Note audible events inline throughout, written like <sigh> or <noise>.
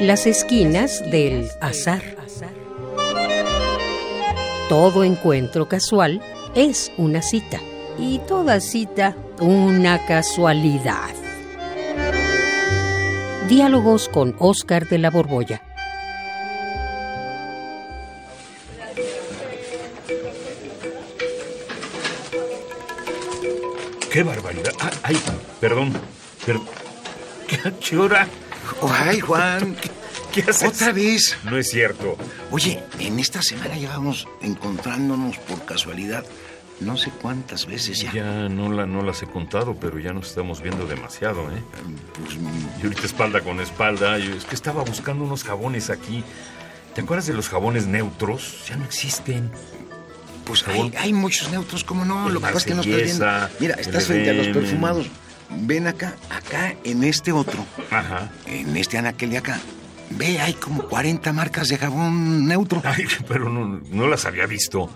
Las esquinas del azar. Todo encuentro casual es una cita y toda cita una casualidad. Diálogos con Oscar de la Borbolla. ¡Qué barbaridad! Ah, ¡Ay! Perdón. ¿qué, hora? Ay, Juan. ¿Qué <laughs> haces? ¿Otra vez? No es cierto. Oye, en esta semana llevamos encontrándonos por casualidad no sé cuántas veces ya. Ya no, la, no las he contado, pero ya nos estamos viendo demasiado, ¿eh? Pues, Y ahorita espalda con espalda. Yo, es que estaba buscando unos jabones aquí. ¿Te acuerdas de los jabones neutros? Ya no existen. pues hay, hay muchos neutros, ¿cómo no? El Lo que pasa es que no estás viendo. Mira, estás frente a los perfumados. Ven acá, acá en este otro, Ajá. en este anaquel de acá. Ve, hay como 40 marcas de jabón neutro. Ay, pero no, no las había visto.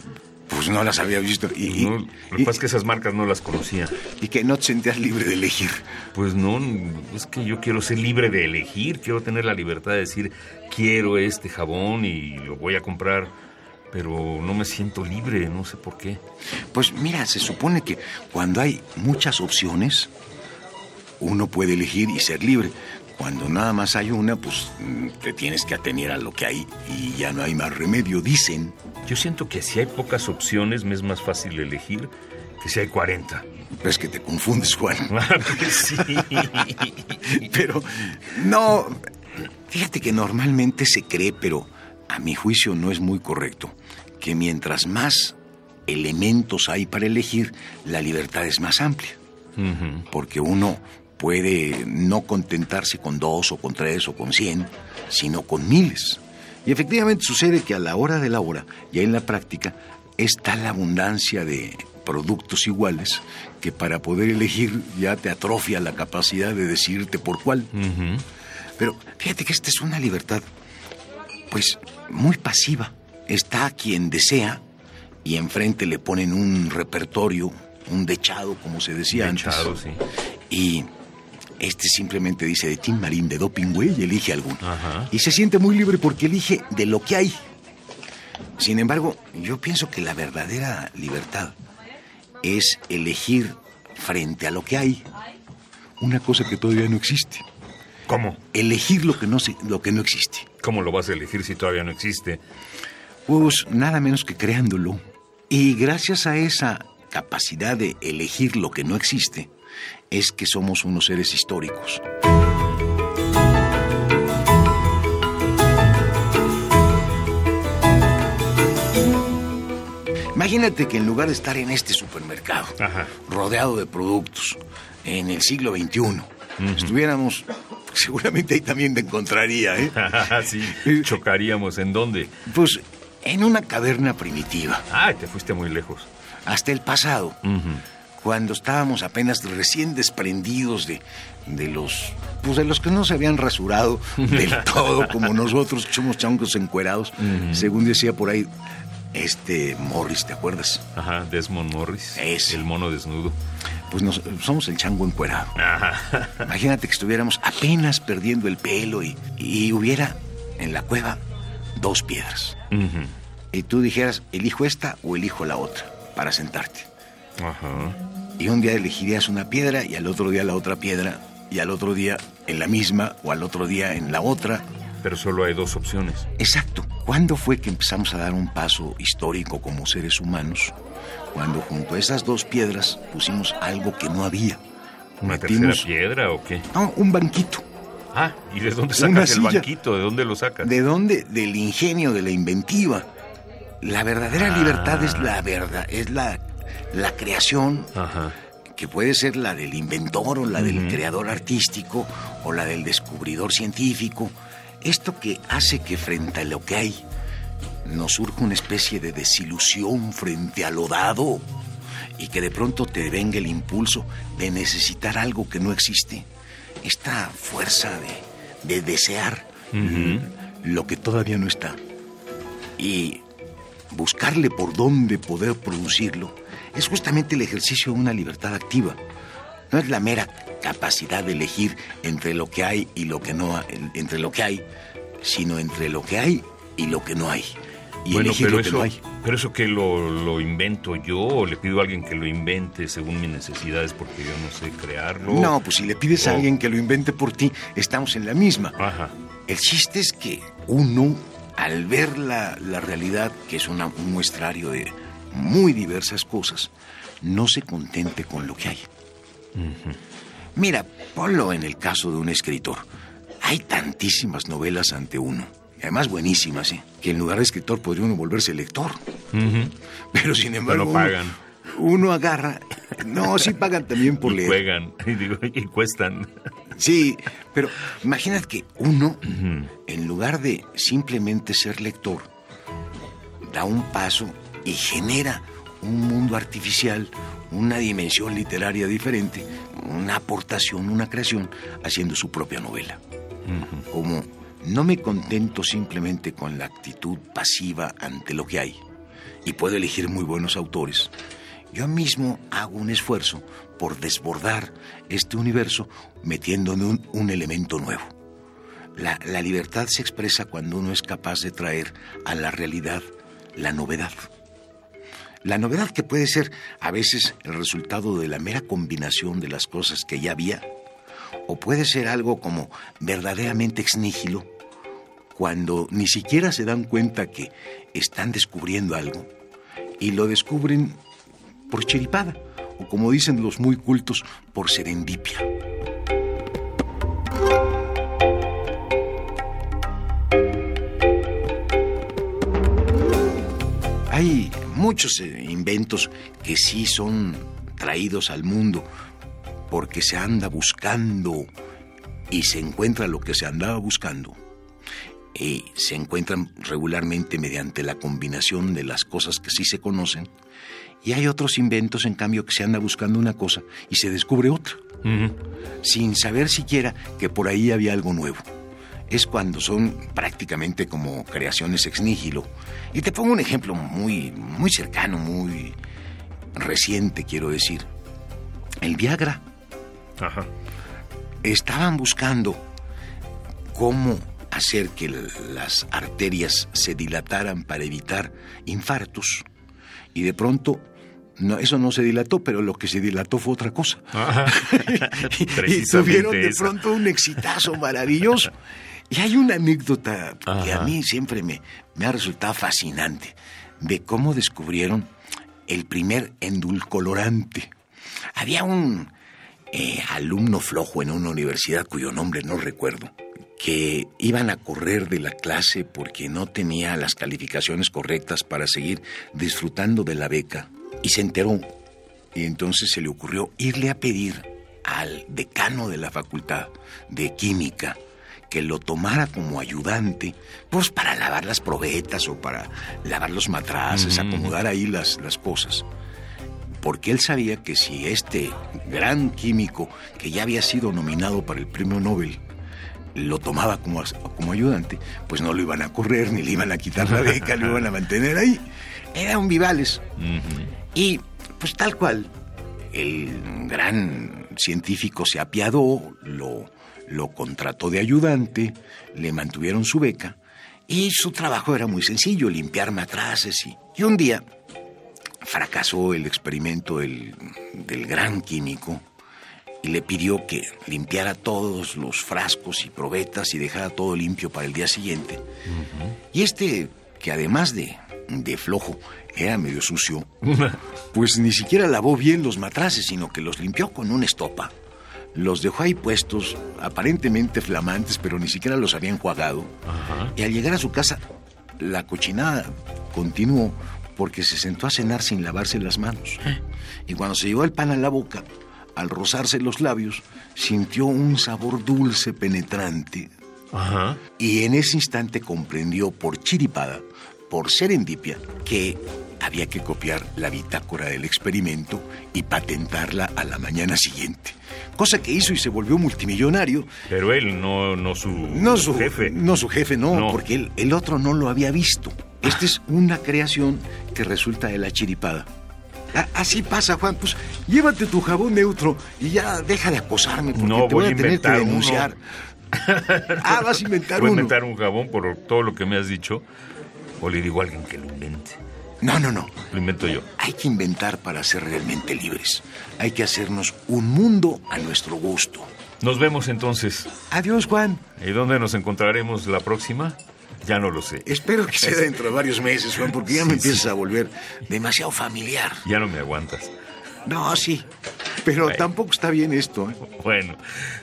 Pues no las había visto. Y, No, lo que pasa es que esas marcas no las conocía. y que no te sentías libre de elegir. Pues no, es que yo quiero ser libre de elegir, quiero tener la libertad de decir, quiero este jabón y lo voy a comprar, pero no me siento libre, no sé por qué. Pues mira, se supone que cuando hay muchas opciones, uno puede elegir y ser libre. Cuando nada más hay una, pues mm, te tienes que atener a lo que hay y ya no hay más remedio, dicen. Yo siento que si hay pocas opciones me es más fácil elegir que si hay 40. Es que te confundes, Juan. <laughs> Que sí. <laughs> Pero no, fíjate que normalmente se cree, pero a mi juicio no es muy correcto, que mientras más elementos hay para elegir, la libertad es más amplia. Porque uno puede no contentarse con dos o con tres o con cien, sino con miles. Y efectivamente sucede que a la hora de la hora, ya en la práctica, es tal la abundancia de productos iguales que para poder elegir ya te atrofia la capacidad de decidirte por cuál. Pero fíjate que esta es una libertad, pues, muy pasiva. Está quien desea y enfrente le ponen un repertorio, un dechado, como se decía Dechado, antes. sí. Y este simplemente dice de Tim Marín, de Doping Way, y elige alguno. Ajá. Y se siente muy libre porque elige de lo que hay. Sin embargo, yo pienso que la verdadera libertad es elegir frente a lo que hay una cosa que todavía no existe. ¿Cómo? Elegir lo que no, lo que no existe. ¿Cómo lo vas a elegir si todavía no existe? Pues nada menos que creándolo. Y gracias a esa capacidad de elegir lo que no existe, es que somos unos seres históricos. Imagínate que en lugar de estar en este supermercado, Ajá. rodeado de productos, en el siglo XXI, estuviéramos, seguramente ahí también te encontraría, ¿eh? <laughs> sí, chocaríamos. ¿En dónde? Pues en una caverna primitiva, Ay, te fuiste muy lejos. hasta el pasado. Cuando estábamos apenas recién desprendidos de, de los pues de los que no se habían rasurado <laughs> del todo como nosotros que somos chancos encuerados según decía por ahí este Morris te acuerdas Ajá, Desmond Morris. Ese. El mono desnudo. pues nos- somos el chango encuerado Ajá. imagínate que estuviéramos apenas perdiendo el pelo y, y hubiera en la cueva dos piedras Ujú. y tú dijeras elijo esta o elijo la otra para sentarte Ajá. Y un día elegirías una piedra y al otro día la otra piedra y al otro día en la misma o al otro día en la otra. Pero solo hay dos opciones. Exacto. ¿Cuándo fue que empezamos a dar un paso histórico como seres humanos? Cuando junto a esas dos piedras pusimos algo que no había. ¿Una Metimos- tercera piedra o qué? No, un banquito. Ah, ¿y de dónde sacas el banquito? ¿De dónde lo sacas? ¿De dónde? Del ingenio, de la inventiva. La verdadera Ah. libertad es la verdad, es la, la creación Ajá. que puede ser la del inventor o la del creador artístico o la del descubridor científico. Esto que hace que frente a lo que hay nos surja una especie de desilusión frente a lo dado y que de pronto te venga el impulso de necesitar algo que no existe. Esta fuerza de, de desear lo que todavía no está y buscarle por dónde poder producirlo es justamente el ejercicio de una libertad activa. no es la mera capacidad de elegir entre lo que hay y lo que no entre lo que hay, sino entre lo que hay y lo que no hay. Y bueno, elegir pero lo que eso, no hay. pero eso que lo, lo invento yo o le pido a alguien que lo invente según mis necesidades porque yo no sé crearlo. No, pues si le pides a alguien que lo invente por ti, estamos en la misma. Ajá. El chiste es que uno, al ver la, la realidad, que es una- un muestrario de muy diversas cosas, no se contente con lo que hay. Mira, ponlo en el caso de un escritor. Hay tantísimas novelas ante uno, y además buenísimas, ¿eh? que en lugar de escritor podría uno volverse lector. Pero sin embargo, pagan. Uno, agarra... No, sí pagan también por Y leer. juegan. <laughs> Y digo, y cuestan. Sí, pero imagínate que uno, en lugar de simplemente ser lector, da un paso y genera un mundo artificial, una dimensión literaria diferente, una aportación, una creación, haciendo su propia novela. Como no me contento simplemente con la actitud pasiva ante lo que hay, y puedo elegir muy buenos autores, yo mismo hago un esfuerzo por desbordar este universo metiéndome un, un elemento nuevo. La, la libertad se expresa cuando uno es capaz de traer a la realidad la novedad. La novedad que puede ser a veces el resultado de la mera combinación de las cosas que ya había, o puede ser algo como verdaderamente ex nihilo, cuando ni siquiera se dan cuenta que están descubriendo algo y lo descubren por chiripada, o como dicen los muy cultos, por serendipia. Muchos eh, inventos que sí son traídos al mundo porque se anda buscando y se encuentra lo que se andaba buscando. Y se encuentran regularmente mediante la combinación de las cosas que sí se conocen. Y hay otros inventos, en cambio, que se anda buscando una cosa y se descubre otra, sin saber siquiera que por ahí había algo nuevo. Es cuando son prácticamente como creaciones ex nihilo. Y te pongo un ejemplo muy, muy cercano, muy reciente, quiero decir. El Viagra. Ajá. Estaban buscando cómo hacer que las arterias se dilataran para evitar infartos. Y de pronto, no, eso no se dilató, pero lo que se dilató fue otra cosa. <laughs> Y tuvieron de esa. pronto un exitazo maravilloso. Y hay una anécdota que a mí siempre me, me ha resultado fascinante de cómo descubrieron el primer endulcolorante. Había un eh, alumno flojo en una universidad cuyo nombre no recuerdo, que iban a correr de la clase porque no tenía las calificaciones correctas para seguir disfrutando de la beca y se enteró y entonces se le ocurrió irle a pedir al decano de la facultad de química que lo tomara como ayudante, pues para lavar las probetas o para lavar los matraces, acomodar ahí las, las cosas. Porque él sabía que si este gran químico, que ya había sido nominado para el premio Nobel, lo tomaba como, como ayudante, pues no lo iban a correr, ni le iban a quitar la beca, lo iban a mantener ahí. Era un Vivales. Y pues tal cual, el gran científico se apiadó, lo, lo contrató de ayudante, le mantuvieron su beca y su trabajo era muy sencillo, limpiar matraces y, y un día fracasó el experimento del, del gran químico y le pidió que limpiara todos los frascos y probetas y dejara todo limpio para el día siguiente. Y este, que además de, de flojo, era medio sucio, <laughs> pues ni siquiera lavó bien los matraces, sino que los limpió con una estopa. Los dejó ahí puestos, aparentemente flamantes, pero ni siquiera los había enjuagado. Ajá. Y al llegar a su casa, la cochinada continuó porque se sentó a cenar sin lavarse las manos. Y cuando se llevó el pan a la boca, al rozarse los labios, sintió un sabor dulce penetrante. Ajá. Y en ese instante comprendió por chiripada, por serendipia, que había que copiar la bitácora del experimento y patentarla a la mañana siguiente. Cosa que hizo y se volvió multimillonario. Pero él, no, no su, No su jefe. No su jefe, no, No. porque el, el otro no lo había visto. Esta es una creación que resulta de la chiripada. así pasa, Juan. Pues llévate tu jabón neutro y ya deja de acosarme porque no, te voy, a, tener que denunciar. <laughs> ah, vas a inventar voy uno. Voy a inventar un jabón por todo lo que me has dicho. O le digo a alguien que lo invente. No, no, no. Lo invento yo. Hay que inventar para ser realmente libres. Hay que hacernos un mundo a nuestro gusto. Nos vemos entonces. Adiós, Juan. ¿Y dónde nos encontraremos la próxima? Ya no lo sé. Espero que sea dentro de varios meses, Juan, porque ya me empiezas a volver demasiado familiar. Ya no me aguantas. No, sí. Pero tampoco está bien esto. ¿eh? Bueno,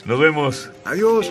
nos vemos. Adiós.